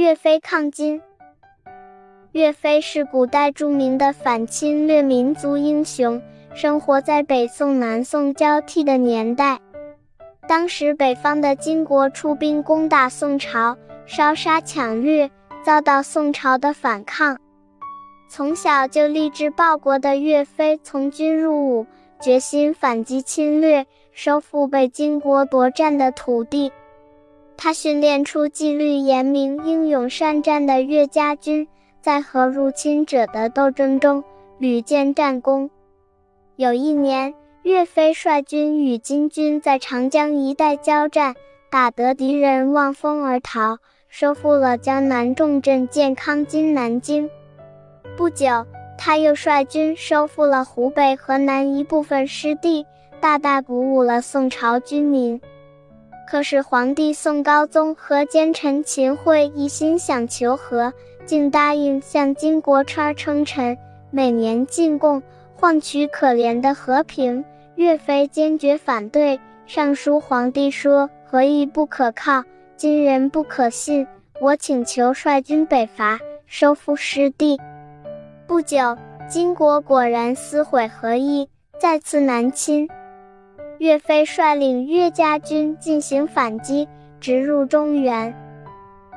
岳飞抗金。岳飞是古代著名的反侵略民族英雄，生活在北宋南宋交替的年代。当时北方的金国出兵攻打宋朝，烧杀抢掠，遭到宋朝的反抗。从小就立志报国的岳飞，从军入伍，决心反击侵略，收复被金国夺占的土地。他训练出纪律严明、英勇善战的岳家军，在和入侵者的斗争中屡建战功。有一年，岳飞率军与金军在长江一带交战，打得敌人望风而逃，收复了江南重镇建康（今南京）。不久，他又率军收复了湖北、河南一部分失地，大大鼓舞了宋朝军民。可是，皇帝宋高宗和奸臣秦桧一心想求和，竟答应向金国串称臣，每年进贡，换取可怜的和平。岳飞坚决反对，上书皇帝说：“和议不可靠，金人不可信。我请求率军北伐，收复失地。”不久，金国果然撕毁和议，再次南侵。岳飞率领岳家军进行反击，直入中原，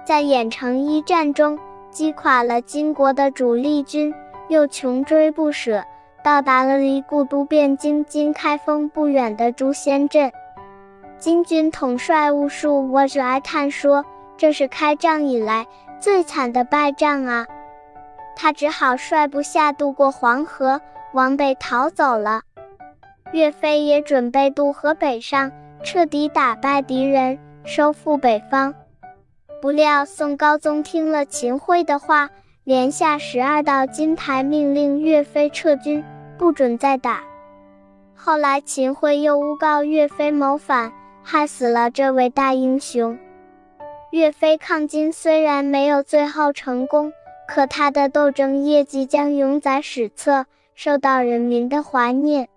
在郾城一战中击垮了金国的主力军，又穷追不舍，到达了离故都汴京（今开封）不远的朱仙镇。金军统帅兀术我哀叹说：“这是开战以来最惨的败仗啊！”他只好率部下渡过黄河，往北逃走了。岳飞也准备渡河北上，彻底打败敌人，收复北方。不料宋高宗听了秦桧的话，连下十二道金牌，命令岳飞撤军，不准再打。后来秦桧又诬告岳飞谋反，害死了这位大英雄。岳飞抗金虽然没有最后成功，可他的斗争业绩将永载史册，受到人民的怀念。